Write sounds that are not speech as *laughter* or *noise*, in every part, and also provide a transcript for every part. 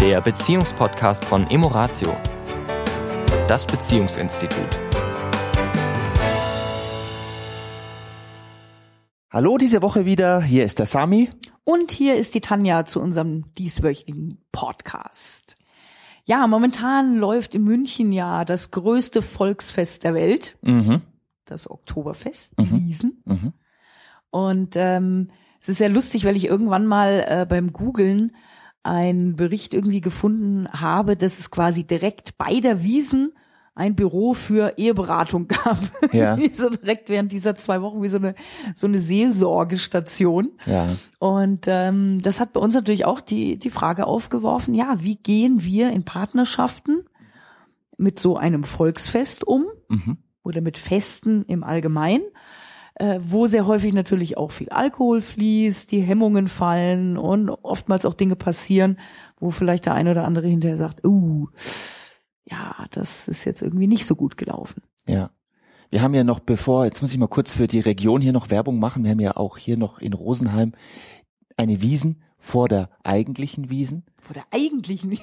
der Beziehungspodcast von Emoratio, das Beziehungsinstitut. Hallo diese Woche wieder, hier ist der Sami. Und hier ist die Tanja zu unserem dieswöchigen Podcast. Ja, momentan läuft in München ja das größte Volksfest der Welt, Mhm. das Oktoberfest, die Wiesen. Und ähm, es ist sehr lustig, weil ich irgendwann mal äh, beim Googlen einen Bericht irgendwie gefunden habe, dass es quasi direkt bei der Wiesen ein Büro für Eheberatung *laughs* gab. Ja. Wie so direkt während dieser zwei Wochen wie so eine so eine Seelsorgestation. Ja. Und ähm, das hat bei uns natürlich auch die, die Frage aufgeworfen, ja, wie gehen wir in Partnerschaften mit so einem Volksfest um Mhm. oder mit Festen im Allgemeinen, wo sehr häufig natürlich auch viel Alkohol fließt, die Hemmungen fallen und oftmals auch Dinge passieren, wo vielleicht der eine oder andere hinterher sagt, uh, ja, das ist jetzt irgendwie nicht so gut gelaufen. Ja. Wir haben ja noch bevor, jetzt muss ich mal kurz für die Region hier noch Werbung machen. Wir haben ja auch hier noch in Rosenheim eine Wiesen vor der eigentlichen Wiesen. Vor der eigentlichen *laughs*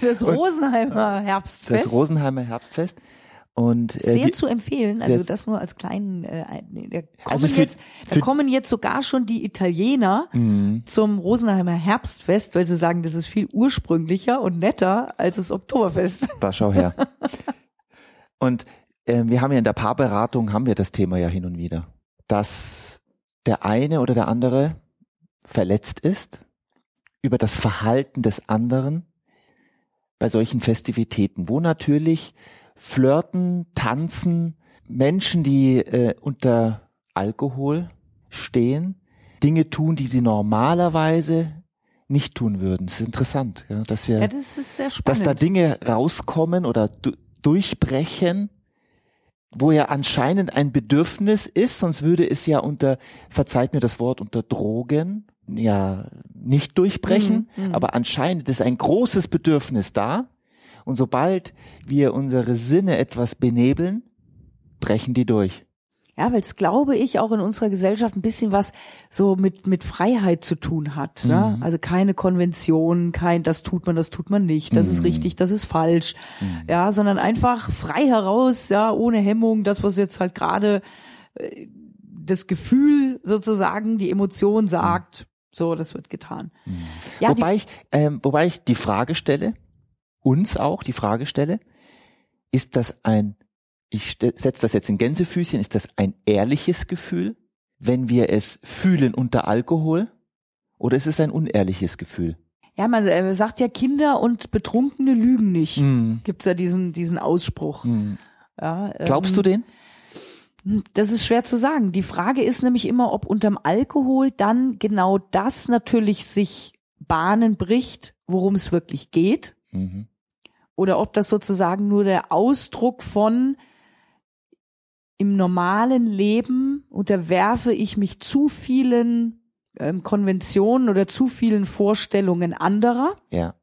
das Rosenheimer Herbstfest. Das Rosenheimer Herbstfest. Und äh, sehr wir- zu empfehlen, also das nur als kleinen, äh, da kommen, Also für- jetzt, da kommen jetzt sogar schon die Italiener Mhm. zum Rosenheimer Herbstfest, weil sie sagen, das ist viel ursprünglicher und netter als das Oktoberfest. *laughs* Da schau her. und äh, wir haben ja in der Paarberatung haben wir das Thema ja hin und wieder, dass der eine oder der andere verletzt ist über das Verhalten des anderen bei solchen Festivitäten, wo natürlich Flirten, Tanzen, Menschen, die äh, unter Alkohol stehen, Dinge tun, die sie normalerweise nicht tun würden. Das ist interessant, ja, dass wir Ja, das dass da. Dinge rauskommen oder du durchbrechen, wo ja anscheinend ein Bedürfnis ist, sonst würde es ja unter, verzeiht mir das Wort, unter Drogen ja nicht durchbrechen, Mhm, mhm. aber anscheinend ist ein großes Bedürfnis da und sobald wir unsere Sinne etwas benebeln, brechen die durch. Ja, weil es, glaube ich, auch in unserer Gesellschaft ein bisschen was so mit, mit Freiheit zu tun hat. Ne? Mhm. Also keine Konvention, kein, das tut man, das tut man nicht, das ist Mhm. richtig, das ist falsch. Ja, sondern einfach frei heraus, ja, ohne Hemmung, das, was jetzt halt gerade äh, das Gefühl sozusagen, die Emotion sagt, so, das wird getan. Ja, die, wobei ich, ähm, wobei ich die Frage stelle, uns auch die Frage stelle, ist das ein, ich setze das jetzt in Gänsefüßchen, ist das ein ehrliches Gefühl, wenn wir es fühlen unter Alkohol? Oder ist es ein unehrliches Gefühl? ja, man äh, sagt ja, Kinder und Betrunkene lügen nicht. Hm. Gibt's ja diesen, diesen Ausspruch. Hm. Ja, Glaubst ähm, du den? Das ist schwer zu sagen. Die Frage ist nämlich immer, ob unterm Alkohol dann genau das natürlich sich Bahnen bricht, worum es wirklich geht, Mhm. Oder ob das sozusagen nur der Ausdruck von im normalen Leben unterwerfe ich mich zu vielen ähm, Konventionen oder zu vielen Vorstellungen anderer Ja.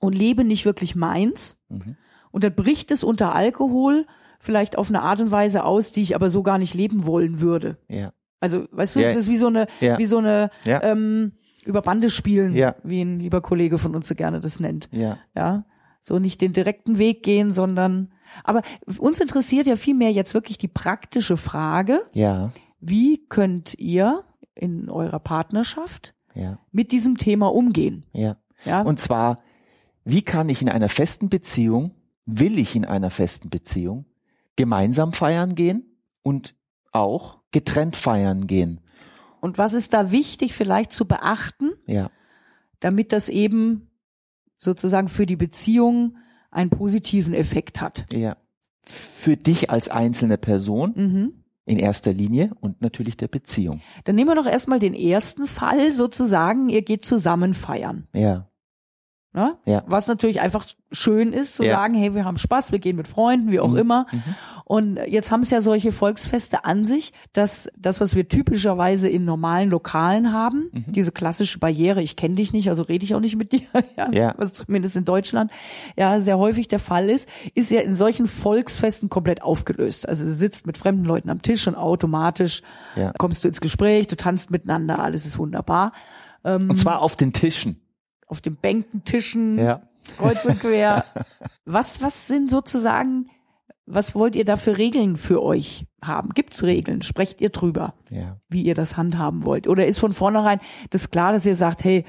und lebe nicht wirklich meins. Mhm. Und dann bricht es unter Alkohol vielleicht auf eine Art und Weise aus, die ich aber so gar nicht leben wollen würde. Ja. Also, weißt du, Ja. es ist wie so eine, Ja. wie so eine Ja. ähm, über Bande spielen, Ja. wie ein lieber Kollege von uns so gerne das nennt. Ja. Ja, so nicht den direkten Weg gehen, sondern. Aber uns interessiert ja vielmehr jetzt wirklich die praktische Frage: Ja. Wie könnt ihr in eurer Partnerschaft Ja. mit diesem Thema umgehen? Ja. Ja, Und zwar, wie kann ich in einer festen Beziehung, will ich in einer festen Beziehung gemeinsam feiern gehen und auch getrennt feiern gehen? und was ist da wichtig vielleicht zu beachten? Ja. damit das eben sozusagen für die Beziehung einen positiven Effekt hat. Ja. Für dich als einzelne Person Mhm. in erster Linie und natürlich der Beziehung. Dann nehmen wir doch erstmal den ersten Fall sozusagen, ihr geht zusammen feiern. Ja. Ne? Ja. Was natürlich einfach schön ist, zu Ja. sagen, hey, wir haben Spaß, wir gehen mit Freunden, wie auch Mhm. immer. Mhm. Und jetzt haben es ja solche Volksfeste an sich, dass das, was wir typischerweise in normalen Lokalen haben, Mhm. diese klassische Barriere, ich kenne dich nicht, also rede ich auch nicht mit *laughs* dir, ja, Ja. was zumindest in Deutschland ja sehr häufig der Fall ist, ist ja in solchen Volksfesten komplett aufgelöst. Also du sitzt mit fremden Leuten am Tisch und automatisch Ja. kommst du ins Gespräch, du tanzt miteinander, alles ist wunderbar. Und zwar auf den Tischen. Auf den Bänken, Tischen, Ja. kreuz und quer. *laughs* was, was sind sozusagen, was wollt ihr da für Regeln für euch haben? Gibt's Regeln? Sprecht ihr drüber, Ja. wie ihr das handhaben wollt? Oder ist von vornherein das klar, dass ihr sagt, hey,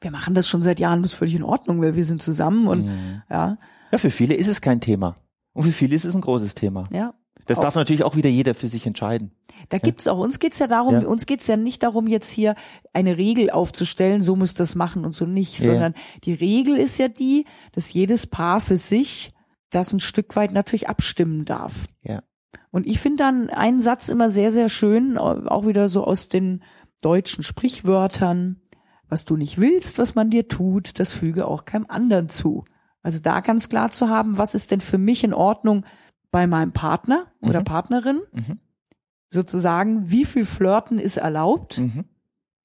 wir machen das schon seit Jahren, das ist völlig in Ordnung, weil wir sind zusammen und Mhm. ja, Ja, für viele ist es kein Thema. Und für viele ist es ein großes Thema. ja. Das Auch- darf natürlich auch wieder jeder für sich entscheiden. Da gibt's auch, uns geht's ja darum, Ja. uns geht's ja nicht darum, jetzt hier eine Regel aufzustellen, so muss das machen und so nicht, Ja. sondern die Regel ist ja die, dass jedes Paar für sich das ein Stück weit natürlich abstimmen darf. Ja. Und ich finde dann einen Satz immer sehr, sehr schön, auch wieder so aus den deutschen Sprichwörtern. Was du nicht willst, was man dir tut, das füge auch keinem anderen zu. Also da ganz klar zu haben, was ist denn für mich in Ordnung bei meinem Partner oder Mhm. Partnerin? Mhm. Sozusagen, wie viel Flirten ist erlaubt? Mhm.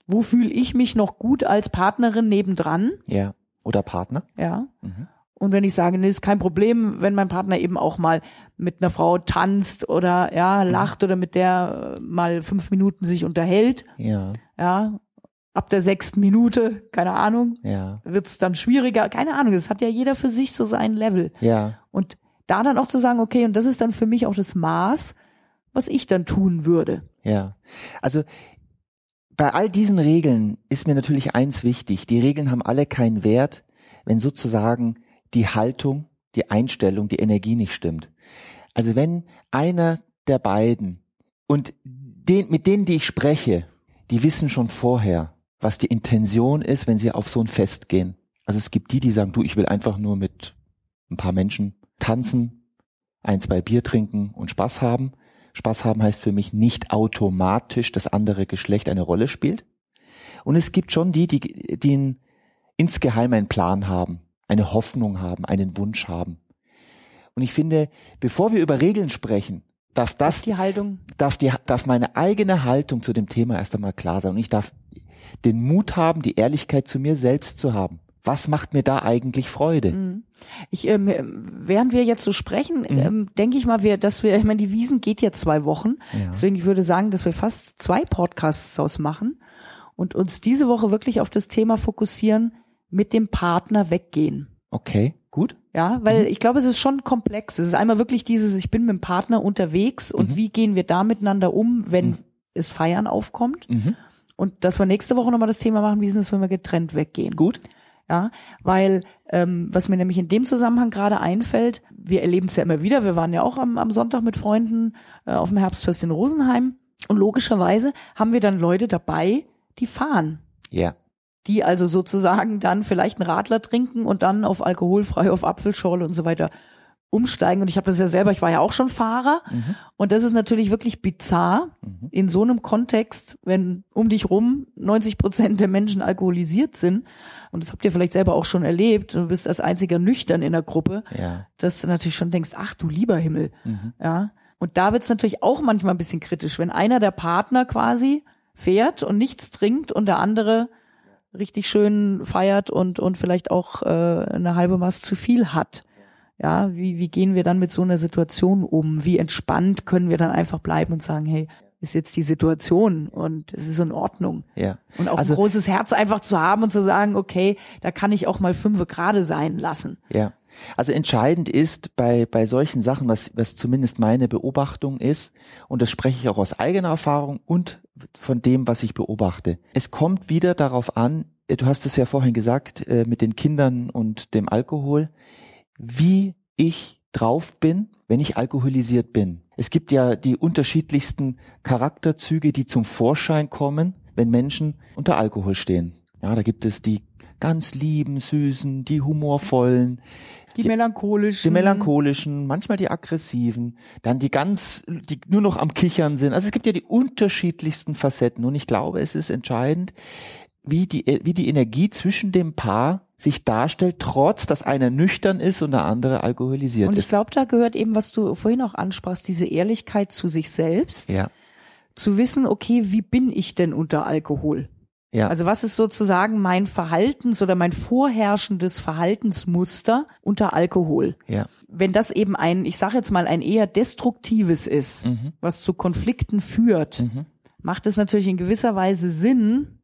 Wo fühle ich mich noch gut als Partnerin nebendran? Ja. Oder Partner. Ja. Mhm. Und wenn ich sage, nee, ist kein Problem, wenn mein Partner eben auch mal mit einer Frau tanzt oder ja, lacht oder mit der äh, mal fünf Minuten sich unterhält, Ja. ja, ab der sechsten Minute, keine Ahnung, Ja. wird's dann schwieriger, keine Ahnung, das hat ja jeder für sich so sein Level. Ja. Und da dann auch zu sagen, okay, und das ist dann für mich auch das Maß, was ich dann tun würde. Ja. Also bei all diesen Regeln ist mir natürlich eins wichtig. Die Regeln haben alle keinen Wert, wenn sozusagen die Haltung, die Einstellung, die Energie nicht stimmt. Also wenn einer der beiden und den, mit denen, die ich spreche, die wissen schon vorher, was die Intention ist, wenn sie auf so ein Fest gehen. Also es gibt die, die sagen, du, ich will einfach nur mit ein paar Menschen tanzen, ein, zwei Bier trinken und Spaß haben. Spaß haben heißt für mich nicht automatisch das andere Geschlecht eine Rolle spielt. Und es gibt schon die, die, die einen, insgeheim einen Plan haben, eine Hoffnung haben, einen Wunsch haben. Und ich finde, bevor wir über Regeln sprechen, darf das, Die Haltung. darf die, darf meine eigene Haltung zu dem Thema erst einmal klar sein. Und ich darf den Mut haben, die Ehrlichkeit zu mir selbst zu haben. Was macht mir da eigentlich Freude? Mhm. Ich, ähm, während wir jetzt so sprechen, Mhm. ähm, denke ich mal, wir, dass wir, ich meine, die Wiesen geht ja zwei Wochen. Ja. Deswegen, ich würde sagen, dass wir fast zwei Podcasts ausmachen und uns diese Woche wirklich auf das Thema fokussieren, mit dem Partner weggehen. Okay, gut. Ja, Mhm. weil ich glaube, es ist schon komplex. Es ist einmal wirklich dieses, ich bin mit dem Partner unterwegs und Mhm. wie gehen wir da miteinander um, wenn es Feiern aufkommt. Mhm. Und dass wir nächste Woche nochmal das Thema machen, wie ist es, wenn wir getrennt weggehen. Gut. Ja, weil ähm, was mir nämlich in dem Zusammenhang gerade einfällt, wir erleben es ja immer wieder, wir waren ja auch am, am Sonntag mit Freunden äh, auf dem Herbstfest in Rosenheim und logischerweise haben wir dann Leute dabei, die fahren, Ja. die also sozusagen dann vielleicht einen Radler trinken und dann auf alkoholfrei, auf Apfelschorle und so weiter umsteigen. Und ich habe das ja selber, ich war ja auch schon Fahrer Mhm. und das ist natürlich wirklich bizarr Mhm. in so einem Kontext, wenn um dich rum 90 Prozent der Menschen alkoholisiert sind, und das habt ihr vielleicht selber auch schon erlebt, du bist als einziger nüchtern in der Gruppe, Ja. dass du natürlich schon denkst, ach du lieber Himmel, Mhm. ja. Und da wird es natürlich auch manchmal ein bisschen kritisch, wenn einer der Partner quasi fährt und nichts trinkt und der andere richtig schön feiert und, und vielleicht auch äh, eine halbe Maß zu viel hat. Ja, wie, wie gehen wir dann mit so einer Situation um? Wie entspannt können wir dann einfach bleiben und sagen, hey, ist jetzt die Situation und es ist in Ordnung. Ja. Und auch Also- ein großes Herz einfach zu haben und zu sagen, okay, da kann ich auch mal fünfe gerade sein lassen. Ja. Also entscheidend ist bei, bei solchen Sachen, was, was zumindest meine Beobachtung ist, und das spreche ich auch aus eigener Erfahrung und von dem, was ich beobachte. Es kommt wieder darauf an, du hast es ja vorhin gesagt, äh, mit den Kindern und dem Alkohol, wie ich drauf bin, wenn ich alkoholisiert bin. Es gibt ja die unterschiedlichsten Charakterzüge, die zum Vorschein kommen, wenn Menschen unter Alkohol stehen. Ja, da gibt es die ganz lieben, süßen, die humorvollen, Die, Die- melancholischen. die melancholischen, manchmal die aggressiven, dann die ganz, die nur noch am Kichern sind. Also es gibt ja die unterschiedlichsten Facetten und ich glaube, es ist entscheidend, wie die, wie die Energie zwischen dem Paar sich darstellt, trotz dass einer nüchtern ist und der andere alkoholisiert Und ich ist. glaube, da gehört eben, was du vorhin auch ansprachst, diese Ehrlichkeit zu sich selbst, Ja, zu wissen, okay, wie bin ich denn unter Alkohol? ja, Also was ist sozusagen mein Verhaltens- oder mein vorherrschendes Verhaltensmuster unter Alkohol? ja, Wenn das eben ein, ich sage jetzt mal, ein eher destruktives ist, mhm, was zu Konflikten führt, mhm, macht es natürlich in gewisser Weise Sinn,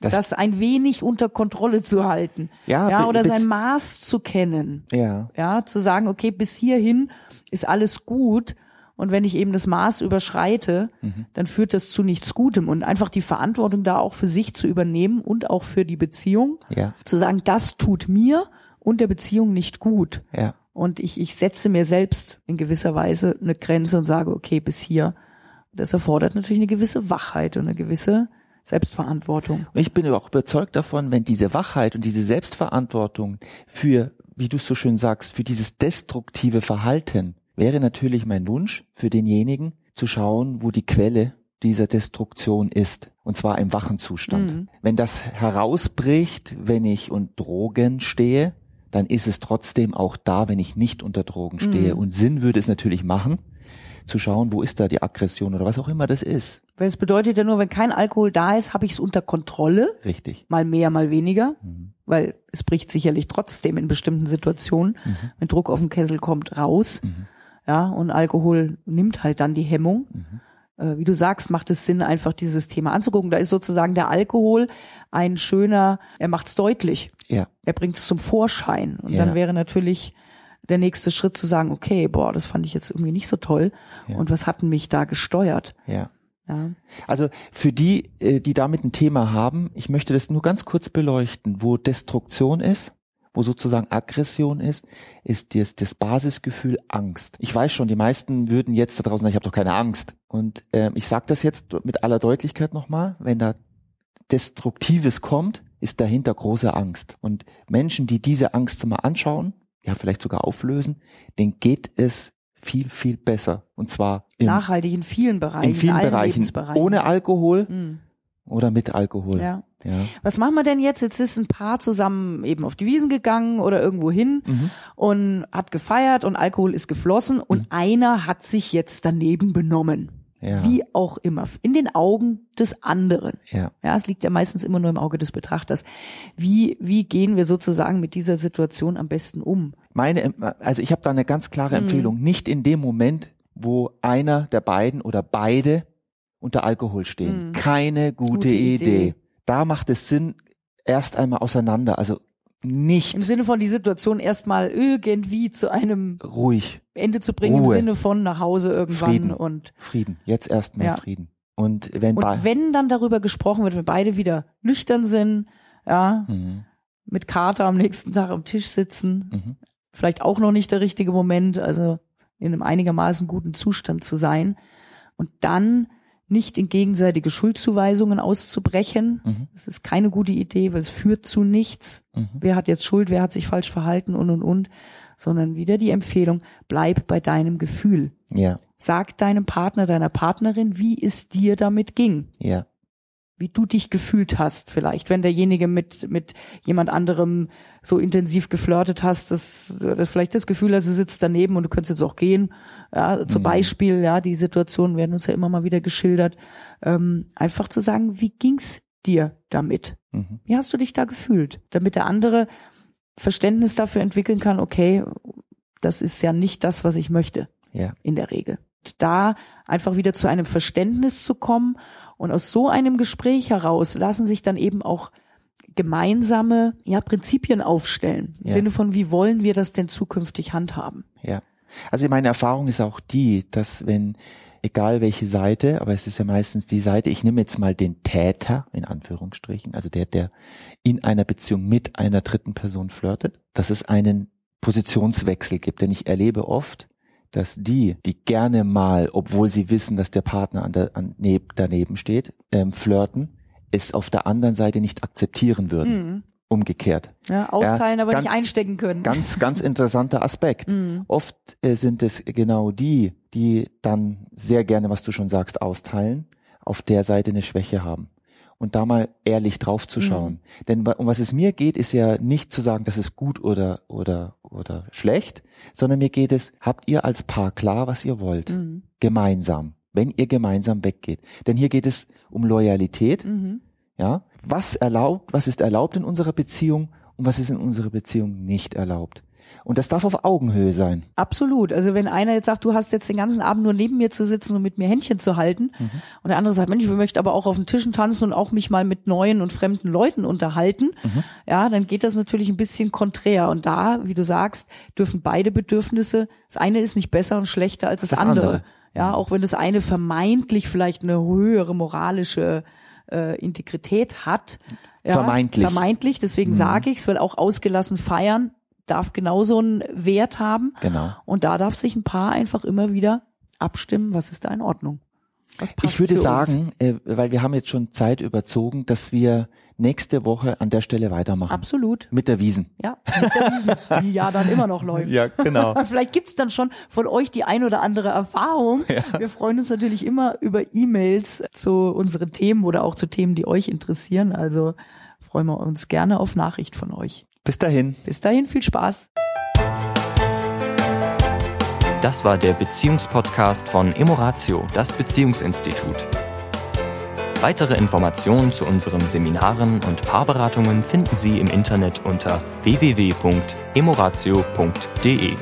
Das- das, ein wenig unter Kontrolle zu halten. Ja, ja oder sein Maß zu kennen. Ja, Ja, zu sagen, okay, bis hierhin ist alles gut. Und wenn ich eben das Maß überschreite, Mhm. dann führt das zu nichts Gutem. Und einfach die Verantwortung da auch für sich zu übernehmen und auch für die Beziehung, ja, zu sagen, das tut mir und der Beziehung nicht gut. ja. Und ich, ich setze mir selbst in gewisser Weise eine Grenze und sage, okay, bis hier. Das erfordert natürlich eine gewisse Wachheit und eine gewisse Selbstverantwortung. Und ich bin auch überzeugt davon, wenn diese Wachheit und diese Selbstverantwortung für, wie du es so schön sagst, für dieses destruktive Verhalten, wäre natürlich mein Wunsch für denjenigen zu schauen, wo die Quelle dieser Destruktion ist. Und zwar im wachen Zustand. Mhm. Wenn das herausbricht, wenn ich unter Drogen stehe, dann ist es trotzdem auch da, wenn ich nicht unter Drogen stehe. Mhm. Und Sinn würde es natürlich machen, zu schauen, wo ist da die Aggression oder was auch immer das ist. Weil es bedeutet ja nur, wenn kein Alkohol da ist, habe ich es unter Kontrolle. Richtig. mal mehr, mal weniger, Mhm. weil es bricht sicherlich trotzdem in bestimmten Situationen, Mhm. wenn Druck auf den Kessel kommt, raus. Mhm. Ja, und Alkohol nimmt halt dann die Hemmung. Mhm. Äh, wie du sagst, macht es Sinn, einfach dieses Thema anzugucken. Da ist sozusagen der Alkohol ein schöner, er macht es deutlich. Ja. Er bringt es zum Vorschein. Und Ja. dann wäre natürlich der nächste Schritt zu sagen, okay, boah, das fand ich jetzt irgendwie nicht so toll. Ja. Und was hat mich da gesteuert? Ja. Ja. Also für die, äh, die damit ein Thema haben, ich möchte das nur ganz kurz beleuchten, wo Destruktion ist, wo sozusagen Aggression ist, ist das, das Basisgefühl Angst. Ich weiß schon, die meisten würden jetzt da draußen sagen, ich habe doch keine Angst. Und ähm, ich sage das jetzt mit aller Deutlichkeit nochmal, wenn da Destruktives kommt, ist dahinter große Angst. Und Menschen, die diese Angst mal anschauen, ja vielleicht sogar auflösen, denen geht es viel, viel besser. Und zwar im, Nachhaltig in vielen Bereichen, in vielen allen Bereichen, ohne Alkohol Hm. oder mit Alkohol. Ja. Ja. Was machen wir denn jetzt? Jetzt ist ein Paar zusammen eben auf die Wiesen gegangen oder irgendwo hin Mhm. und hat gefeiert und Alkohol ist geflossen und einer hat sich jetzt daneben benommen. Ja. Wie auch immer. In den Augen des anderen. Ja. Ja, es liegt ja meistens immer nur im Auge des Betrachters. Wie, wie gehen wir sozusagen mit dieser Situation am besten um? Meine, also ich habe da eine ganz klare Mhm. Empfehlung. Nicht in dem Moment, wo einer der beiden oder beide unter Alkohol stehen. Mhm. Keine gute, Gute Idee. Idee. Da macht es Sinn, erst einmal auseinander. Also nicht Im Sinne von die Situation erstmal irgendwie zu einem ruhig. Ende zu bringen, Ruhe. im Sinne von nach Hause irgendwann Frieden. und Frieden. Jetzt erstmal Ja. Frieden. Und wenn Und wenn dann darüber gesprochen wird, wenn beide wieder nüchtern sind, ja, Mhm. mit Kater am nächsten Tag am Tisch sitzen, Mhm. vielleicht auch noch nicht der richtige Moment, also in einem einigermaßen guten Zustand zu sein und dann nicht in gegenseitige Schuldzuweisungen auszubrechen. Mhm. Das ist keine gute Idee, weil es führt zu nichts. Mhm. Wer hat jetzt Schuld, wer hat sich falsch verhalten und und und, sondern wieder die Empfehlung, bleib bei deinem Gefühl. Ja, Sag deinem Partner, deiner Partnerin, wie es dir damit ging ja, wie du dich gefühlt hast, vielleicht, wenn derjenige mit, mit jemand anderem so intensiv geflirtet hast, dass du vielleicht das Gefühl hast, du sitzt daneben und du könntest jetzt auch gehen. Ja, zum Mhm. Beispiel, ja, die Situationen werden uns ja immer mal wieder geschildert. Ähm, einfach zu sagen, wie ging's dir damit? mhm. Wie hast du dich da gefühlt? Damit der andere Verständnis dafür entwickeln kann, okay, das ist ja nicht das, was ich möchte ja, in der Regel. Da einfach wieder zu einem Verständnis zu kommen und aus so einem Gespräch heraus lassen sich dann eben auch gemeinsame ja, Prinzipien aufstellen. Im Ja. Sinne von, wie wollen wir das denn zukünftig handhaben? ja. Also meine Erfahrung ist auch die, dass wenn, egal welche Seite, aber es ist ja meistens die Seite, ich nehme jetzt mal den Täter, in Anführungsstrichen, also der, der in einer Beziehung mit einer dritten Person flirtet, dass es einen Positionswechsel gibt. Denn ich erlebe oft, dass die, die gerne mal, obwohl sie wissen, dass der Partner an der, an, neb, daneben steht, ähm, flirten, es auf der anderen Seite nicht akzeptieren würden. Mhm. Umgekehrt. Ja, austeilen, Ja, aber ganz- nicht einstecken können. Ganz, ganz interessanter Aspekt. Mhm. Oft äh, sind es genau die, die dann sehr gerne, was du schon sagst, austeilen, auf der Seite eine Schwäche haben. Und da mal ehrlich drauf zu schauen. Mhm. Denn um was es mir geht, ist ja nicht zu sagen, das ist gut oder, oder, oder schlecht, sondern mir geht es, habt ihr als Paar klar, was ihr wollt? Mhm. Gemeinsam. Wenn ihr gemeinsam weggeht. Denn hier geht es um Loyalität. Mhm. Ja, was erlaubt, was ist erlaubt in unserer Beziehung und was ist in unserer Beziehung nicht erlaubt. Und das darf auf Augenhöhe sein. Absolut. Also wenn einer jetzt sagt, du hast jetzt den ganzen Abend nur neben mir zu sitzen und mit mir Händchen zu halten, mhm. und der andere sagt, Mensch, ich möchte aber auch auf den Tischen tanzen und auch mich mal mit neuen und fremden Leuten unterhalten, mhm. ja, dann geht das natürlich ein bisschen konträr. Und da, wie du sagst, dürfen beide Bedürfnisse, das eine ist nicht besser und schlechter als das, das andere. andere. Ja, auch wenn das eine vermeintlich vielleicht eine höhere moralische äh, Integrität hat. Ja, vermeintlich. Vermeintlich, deswegen mhm. sage ich es, weil auch ausgelassen feiern darf genauso einen Wert haben. Genau. Und da darf sich ein Paar einfach immer wieder abstimmen, was ist da in Ordnung. Was passt ich würde sagen, äh, weil wir haben jetzt schon Zeit überzogen, dass wir nächste Woche an der Stelle weitermachen. Absolut. Mit der Wiesen. Ja, mit der Wiesen, die ja dann immer noch läuft. *laughs* Ja, genau. *laughs* Vielleicht gibt's dann schon von euch die ein oder andere Erfahrung. Ja. Wir freuen uns natürlich immer über E-Mails zu unseren Themen oder auch zu Themen, die euch interessieren. Also freuen wir uns gerne auf Nachricht von euch. Bis dahin. Bis dahin, viel Spaß. Das war der Beziehungspodcast von Emoratio, das Beziehungsinstitut. Weitere Informationen zu unseren Seminaren und Paarberatungen finden Sie im Internet unter www.emoratio.de.